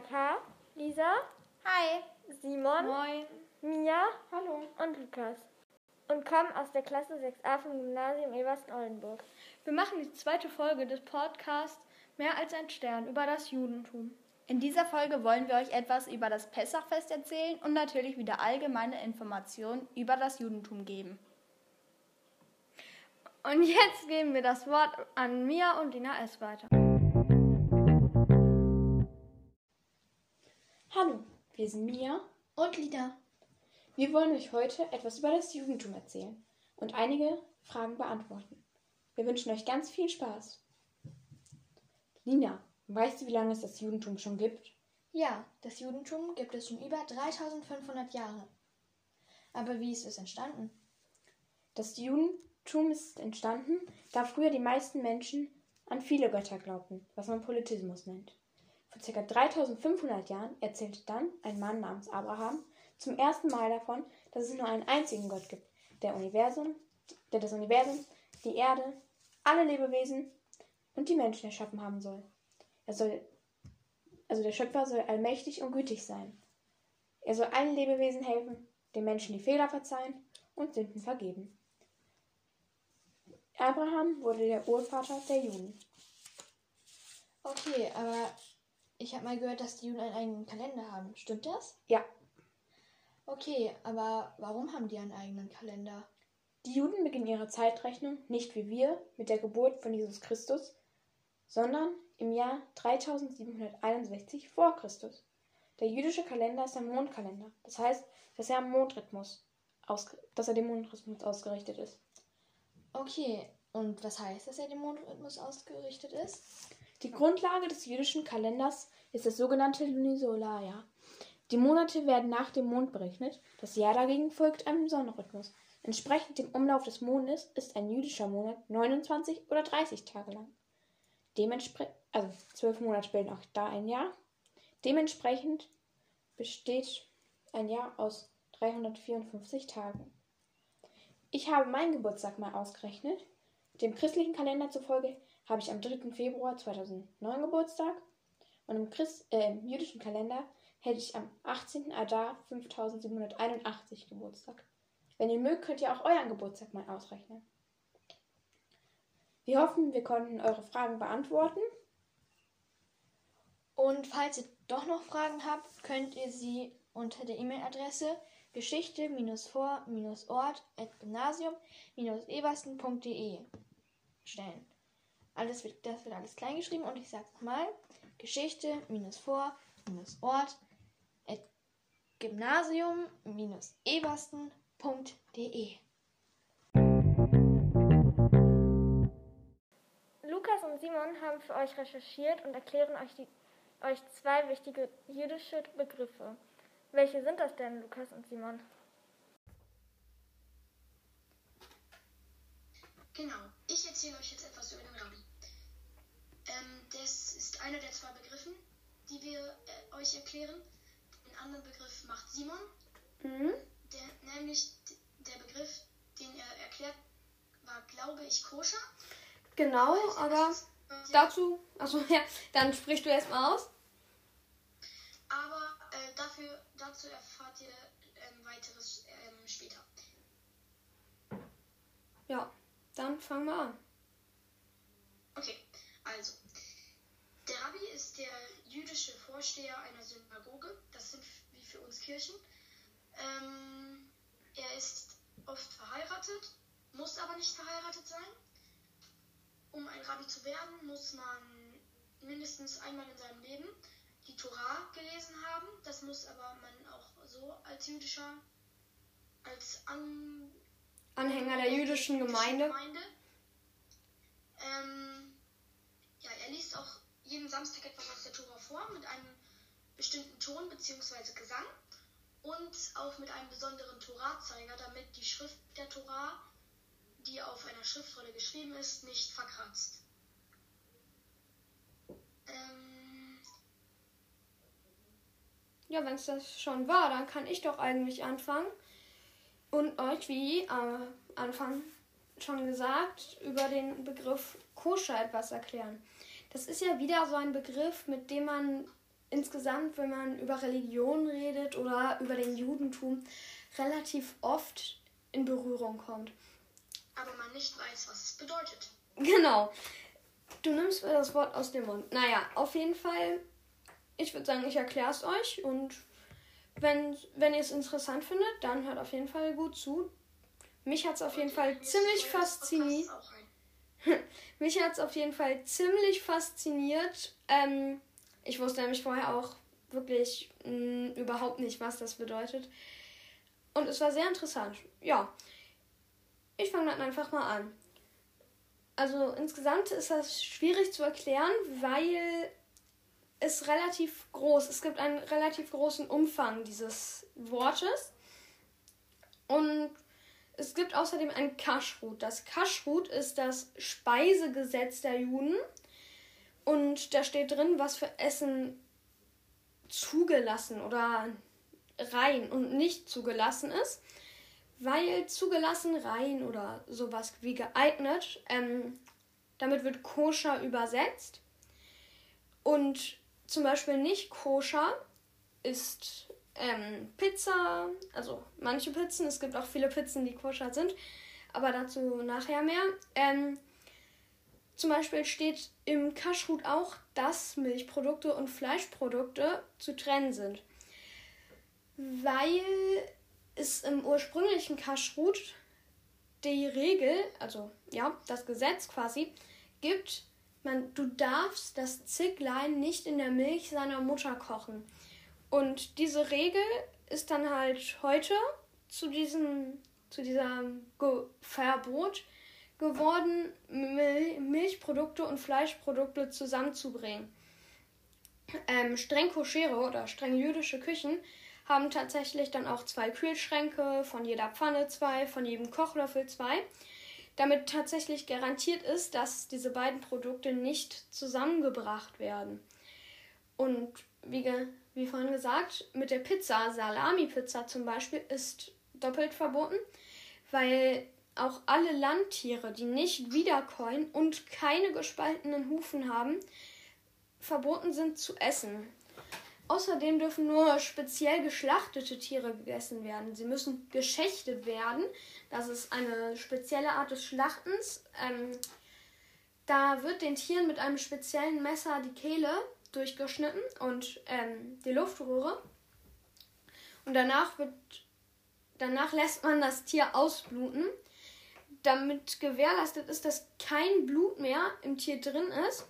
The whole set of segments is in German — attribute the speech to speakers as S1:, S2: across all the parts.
S1: Jaka, Lisa,
S2: Hi.
S1: Simon,
S2: Moin.
S1: Mia
S2: Hallo.
S1: und Lukas und kommen aus der Klasse 6a vom Gymnasium Eversten-Oldenburg.
S2: Wir machen die zweite Folge des Podcasts Mehr als ein Stern über das Judentum.
S3: In dieser Folge wollen wir euch etwas über das Pessachfest erzählen und natürlich wieder allgemeine Informationen über das Judentum geben.
S2: Und jetzt geben wir das Wort an Mia und Dina S. weiter.
S4: Hallo, wir sind Mia.
S3: Und Lida.
S4: Wir wollen euch heute etwas über das Judentum erzählen und einige Fragen beantworten. Wir wünschen euch ganz viel Spaß. Lina, weißt du, wie lange es das Judentum schon gibt?
S5: Ja, das Judentum gibt es schon über 3500 Jahre. Aber wie ist es entstanden?
S4: Das Judentum ist entstanden, da früher die meisten Menschen an viele Götter glaubten, was man Polytheismus nennt. Vor ca. 3500 Jahren erzählte dann ein Mann namens Abraham zum ersten Mal davon, dass es nur einen einzigen Gott gibt, der, Universum, der das Universum, die Erde, alle Lebewesen und die Menschen erschaffen haben soll. Er soll, also der Schöpfer soll allmächtig und gütig sein. Er soll allen Lebewesen helfen, den Menschen die Fehler verzeihen und Sünden vergeben. Abraham wurde der Urvater der Juden.
S5: Okay, aber ich habe mal gehört, dass die Juden einen eigenen Kalender haben. Stimmt das?
S4: Ja,
S5: Okay, aber warum haben die einen eigenen Kalender?
S4: die Juden beginnen ihre Zeitrechnung nicht wie wir mit der Geburt von Jesus Christus, sondern im Jahr 3761 vor Christus. Der jüdische Kalender ist ein Mondkalender, das heißt, dass er am Mondrhythmus, dass er dem Mondrhythmus ausgerichtet ist.
S5: Okay, und was heißt, dass er dem Mondrhythmus ausgerichtet ist?
S4: Die Grundlage des jüdischen Kalenders ist das sogenannte Lunisolarjahr. Die Monate werden nach dem Mond berechnet, das Jahr dagegen folgt einem Sonnenrhythmus. Entsprechend dem Umlauf des Mondes ist ein jüdischer Monat 29 oder 30 Tage lang. Dementsprechend, also zwölf Monate bilden auch da ein Jahr. Dementsprechend besteht ein Jahr aus 354 Tagen. Ich habe meinen Geburtstag mal ausgerechnet. Dem christlichen Kalender zufolge habe ich am 3. Februar 2009 Geburtstag und im, Christ, äh, im jüdischen Kalender hätte ich am 18. Adar 5781 Geburtstag. Wenn ihr mögt, könnt ihr auch euren Geburtstag mal ausrechnen. Wir hoffen, wir konnten eure Fragen beantworten.
S5: Und falls ihr doch noch Fragen habt, könnt ihr sie unter der E-Mail-Adresse geschichte-vor-ort.gymnasium-ebersten.de stellen. Alles wird, das wird alles kleingeschrieben und ich sage nochmal, Geschichte-vor-ort.gymnasium-ebersten.de
S1: Lukas und Simon haben für euch recherchiert und erklären euch, die, euch zwei wichtige jüdische Begriffe. Welche sind das denn, Lukas und Simon?
S6: Genau, erzähle euch jetzt etwas über den Rabbi. Ähm, das ist einer der zwei Begriffen, die wir äh, euch erklären. Den anderen Begriff macht Simon,
S4: Mhm.
S6: der, nämlich der Begriff, den er erklärt, war, glaube ich, koscher.
S2: Genau, aber dazu, also ja, dann sprichst du erstmal aus.
S6: Aber äh, dafür, dazu erfahrt ihr ähm, weiteres ähm, später.
S2: Ja, dann fangen wir an.
S6: Okay, also. Der Rabbi ist der jüdische Vorsteher einer Synagoge. Das sind wie für uns Kirchen. Ähm, er ist oft verheiratet, muss aber nicht verheiratet sein. Um ein Rabbi zu werden, muss man mindestens einmal in seinem Leben die Torah gelesen haben. Das muss aber man auch so als jüdischer, als An
S2: Anhänger der jüdischen Gemeinde.
S6: Ähm, ja, er liest auch jeden Samstag etwas aus der Tora vor mit einem bestimmten Ton bzw. Gesang und auch mit einem besonderen Torazeiger, damit die Schrift der Tora, die auf einer Schriftrolle geschrieben ist, nicht verkratzt. Ähm,
S2: Ja, wenn es das schon war, dann kann ich doch eigentlich anfangen und euch, wie am Anfang schon gesagt, über den Begriff Koscher etwas erklären. Das ist ja wieder so ein Begriff, mit dem man insgesamt, wenn man über Religion redet oder über den Judentum, relativ oft in Berührung kommt.
S6: Aber man nicht weiß, was es bedeutet.
S2: Genau. Du nimmst mir das Wort aus dem Mund. Naja, auf jeden Fall, ich würde sagen, ich erkläre es euch und wenn, wenn ihr es interessant findet, dann hört auf jeden Fall gut zu. Mich hat es auf jeden Fall ziemlich fasziniert. Mich hat es auf jeden Fall ziemlich fasziniert. Ähm, ich wusste nämlich vorher auch wirklich mh, überhaupt nicht, was das bedeutet. Und es war sehr interessant. Ja. Ich fange dann einfach mal an. Also insgesamt ist das schwierig zu erklären, weil es relativ groß, es gibt einen relativ großen Umfang dieses Wortes. Und es gibt außerdem ein Kashrut. Das Kashrut ist das Speisegesetz der Juden. Und da steht drin, was für Essen zugelassen oder rein und nicht zugelassen ist. Weil zugelassen, rein oder sowas wie geeignet, ähm, damit wird koscher übersetzt. Und zum Beispiel nicht koscher ist ähm, Pizza, also manche Pizzen, es gibt auch viele Pizzen, die koscher sind, aber dazu nachher mehr. Ähm, zum Beispiel steht im Kashrut auch, dass Milchprodukte und Fleischprodukte zu trennen sind. Weil es im ursprünglichen Kashrut die Regel, also ja, das Gesetz quasi, gibt, man, du darfst das Zicklein nicht in der Milch seiner Mutter kochen. Und diese Regel ist dann halt heute zu diesem, zu diesem Ge Verbot geworden, Mil Milchprodukte und Fleischprodukte zusammenzubringen. Ähm, streng koschere oder streng jüdische Küchen haben tatsächlich dann auch zwei Kühlschränke, von jeder Pfanne zwei, von jedem Kochlöffel zwei, damit tatsächlich garantiert ist, dass diese beiden Produkte nicht zusammengebracht werden. Und wie, ge wie vorhin gesagt, mit der Pizza, Salami-Pizza zum Beispiel, ist doppelt verboten, weil auch alle Landtiere, die nicht wiederkäuen und keine gespaltenen Hufen haben, verboten sind zu essen. Außerdem dürfen nur speziell geschlachtete Tiere gegessen werden. Sie müssen geschächtet werden. Das ist eine spezielle Art des Schlachtens. Ähm, da wird den Tieren mit einem speziellen Messer die Kehle durchgeschnitten und ähm, die Luftröhre. Und danach wird danach lässt man das Tier ausbluten, damit gewährleistet ist, dass kein Blut mehr im Tier drin ist,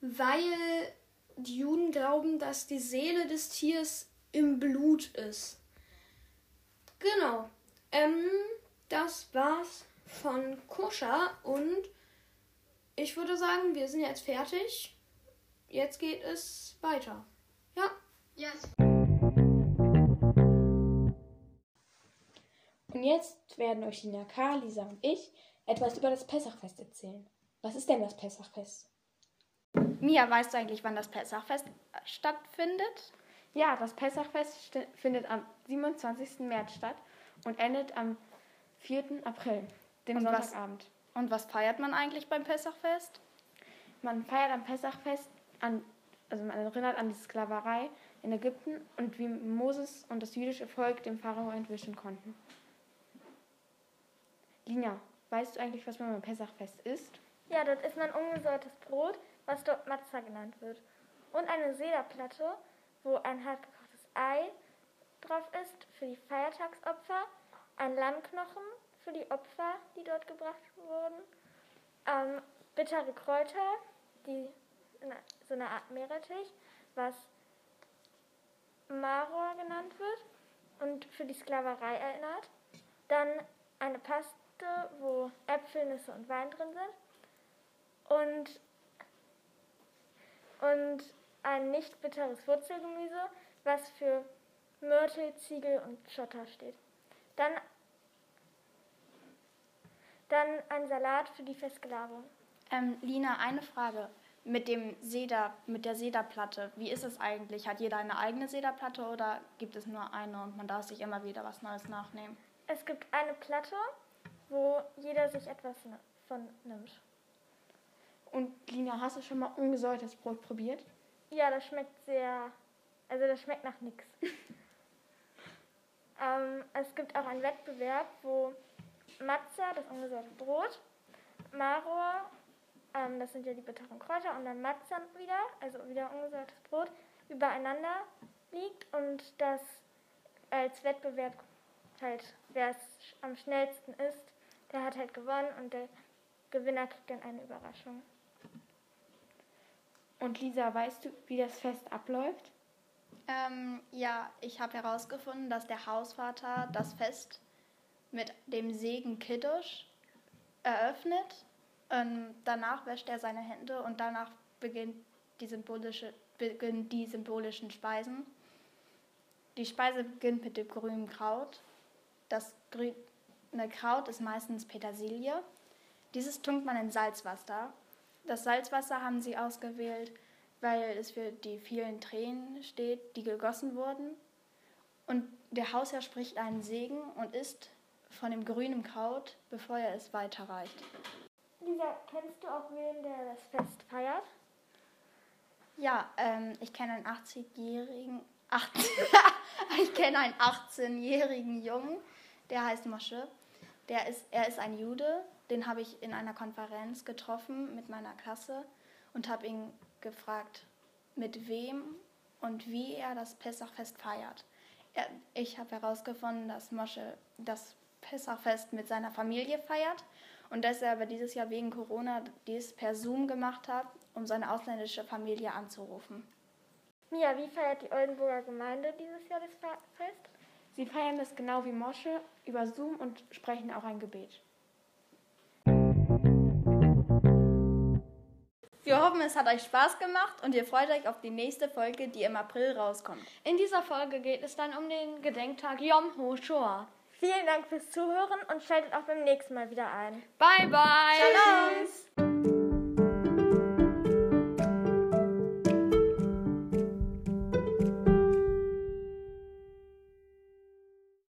S2: weil die Juden glauben, dass die Seele des Tiers im Blut ist. Genau. Ähm, das war's von Koscher und ich würde sagen, wir sind jetzt fertig. Jetzt geht es weiter. Ja.
S6: Ja,
S4: Und jetzt werden euch Lina K., Lisa und ich etwas über das Pessachfest erzählen. Was ist denn das Pessachfest?
S3: Mia, weißt du eigentlich, wann das Pessachfest stattfindet?
S1: Ja, das Pessachfest findet am 27. März statt und endet am 4. April, dem
S3: Und was-
S1: Sonntagabend.
S3: Und was feiert man eigentlich beim Pessachfest?
S1: Man feiert am Pessachfest an, also man erinnert an die Sklaverei in Ägypten und wie Moses und das jüdische Volk dem Pharao entwischen konnten. Lina, weißt du eigentlich, was man beim Pessachfest isst?
S7: Ja, dort isst man ungesäuertes Brot, was dort Matzah genannt wird. Und eine Sederplatte, wo ein halbgekochtes Ei drauf ist für die Feiertagsopfer, ein Lammknochen für die Opfer, die dort gebracht wurden, ähm, bittere Kräuter, die so eine Art Meerrettich, was Maror genannt wird und für die Sklaverei erinnert. Dann eine Paste, wo Äpfel, Nüsse und Wein drin sind. Und, und ein nicht bitteres Wurzelgemüse, was für Mörtel, Ziegel und Schotter steht. Dann, dann ein Salat für die Versklavung.
S3: Ähm, Lina, eine Frage. Mit, dem Seder, mit der Sederplatte, wie ist es eigentlich? Hat jeder eine eigene Sederplatte oder gibt es nur eine und man darf sich immer wieder was Neues nachnehmen?
S7: Es gibt eine Platte, wo jeder sich etwas ne- von nimmt.
S1: Und Lina, hast du schon mal ungesäuertes Brot probiert?
S7: Ja, das schmeckt sehr Also das schmeckt nach nichts. ähm, es gibt auch einen Wettbewerb, wo Matza, das ungesäuerte Brot, Maror, ähm, das sind ja die bitteren Kräuter, und dann Matza wieder, also wieder ungesäuertes Brot, übereinander liegt und das als Wettbewerb halt, wer es am schnellsten ist, der hat halt gewonnen und der Gewinner kriegt dann eine Überraschung.
S4: Und Lisa, weißt du, wie das Fest abläuft?
S3: Ähm, ja, ich habe herausgefunden, dass der Hausvater das Fest mit dem Segen Kiddush eröffnet. Ähm, danach wäscht er seine Hände und danach beginnt die symbolische, beginnen die symbolischen Speisen. Die Speise beginnt mit dem grünen Kraut. Das grüne Kraut ist meistens Petersilie. Dieses tunkt man in Salzwasser. Das Salzwasser haben sie ausgewählt, weil es für die vielen Tränen steht, die gegossen wurden. Und der Hausherr spricht einen Segen und isst von dem grünen Kraut, bevor er es weiterreicht.
S7: Lisa, kennst du auch wen, der das Fest feiert?
S3: Ja, ähm, ich kenne einen 80-jährigen, ich kenne einen 18-jährigen Jungen, der heißt Mosche. Der ist, er ist ein Jude, den habe ich in einer Konferenz getroffen mit meiner Klasse und habe ihn gefragt, mit wem und wie er das Pessachfest feiert. Er, ich habe herausgefunden, dass Mosche das Pessachfest mit seiner Familie feiert und dass er aber dieses Jahr wegen Corona dies per Zoom gemacht hat, um seine ausländische Familie anzurufen.
S7: Mia, wie feiert die Oldenburger Gemeinde dieses Jahr das Fest?
S4: Sie feiern das genau wie Mosche über Zoom und sprechen auch ein Gebet.
S3: Wir hoffen, es hat euch Spaß gemacht und ihr freut euch auf die nächste Folge, die im April rauskommt.
S2: In dieser Folge geht es dann um den Gedenktag Yom HaShoah.
S7: Vielen Dank fürs Zuhören und schaltet auch beim nächsten Mal wieder ein.
S2: Bye, bye.
S7: Tschüss.